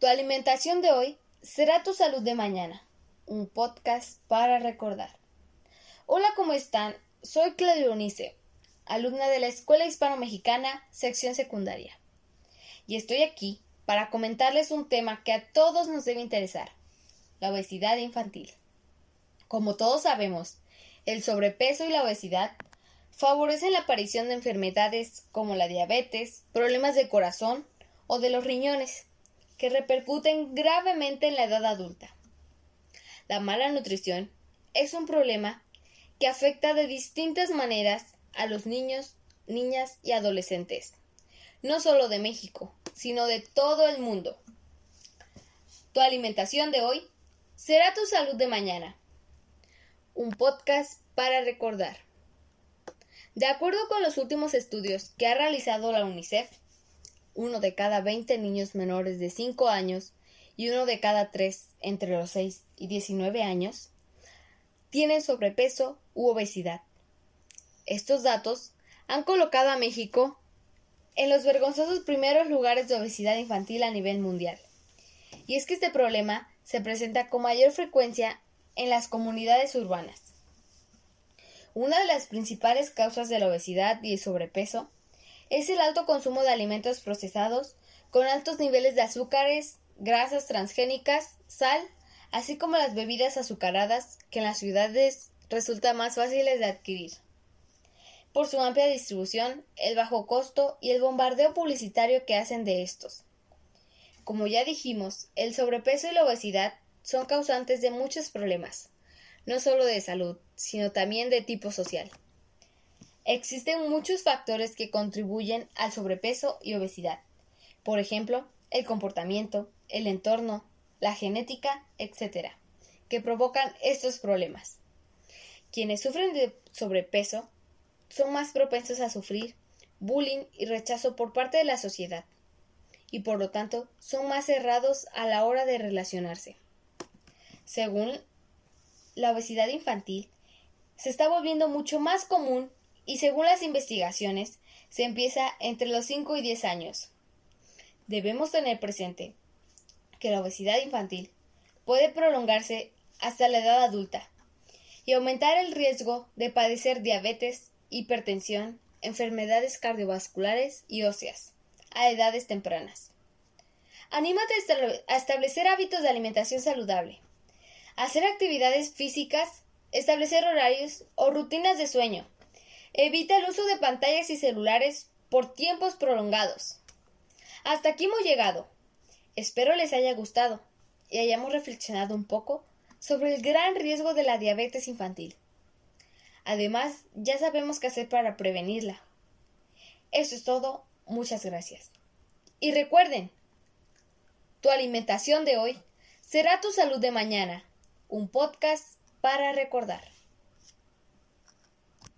Tu alimentación de hoy será tu salud de mañana. Un podcast para recordar. Hola, ¿cómo están? Soy Claudia Unice, alumna de la Escuela Hispano-Mexicana, sección secundaria. Y estoy aquí para comentarles un tema que a todos nos debe interesar, la obesidad infantil. Como todos sabemos, el sobrepeso y la obesidad favorecen la aparición de enfermedades como la diabetes, problemas de corazón o de los riñones, que repercuten gravemente en la edad adulta. La mala nutrición es un problema que afecta de distintas maneras a los niños, niñas y adolescentes, no solo de México, sino de todo el mundo. Tu alimentación de hoy será tu salud de mañana. Un podcast para recordar. De acuerdo con los últimos estudios que ha realizado la UNICEF, uno de cada 20 niños menores de 5 años y uno de cada 3 entre los 6 y 19 años tienen sobrepeso u obesidad. Estos datos han colocado a México en los vergonzosos primeros lugares de obesidad infantil a nivel mundial. Y es que este problema se presenta con mayor frecuencia en las comunidades urbanas. Una de las principales causas de la obesidad y el sobrepeso es el alto consumo de alimentos procesados con altos niveles de azúcares, grasas transgénicas, sal, así como las bebidas azucaradas que en las ciudades resultan más fáciles de adquirir. Por su amplia distribución, el bajo costo y el bombardeo publicitario que hacen de estos. Como ya dijimos, el sobrepeso y la obesidad son causantes de muchos problemas, no solo de salud, sino también de tipo social. Existen muchos factores que contribuyen al sobrepeso y obesidad. Por ejemplo, el comportamiento, el entorno, la genética, etc., que provocan estos problemas. Quienes sufren de sobrepeso son más propensos a sufrir bullying y rechazo por parte de la sociedad, y por lo tanto son más cerrados a la hora de relacionarse. Según la obesidad infantil, se está volviendo mucho más común y según las investigaciones, se empieza entre los 5 y 10 años. Debemos tener presente que la obesidad infantil puede prolongarse hasta la edad adulta y aumentar el riesgo de padecer diabetes, hipertensión, enfermedades cardiovasculares y óseas a edades tempranas. Anímate a establecer hábitos de alimentación saludable, hacer actividades físicas, establecer horarios o rutinas de sueño, Evita el uso de pantallas y celulares por tiempos prolongados. Hasta aquí hemos llegado. Espero les haya gustado y hayamos reflexionado un poco sobre el gran riesgo de la diabetes infantil. Además, ya sabemos qué hacer para prevenirla. Eso es todo. Muchas gracias. Y recuerden, tu alimentación de hoy será tu salud de mañana. Un podcast para recordar.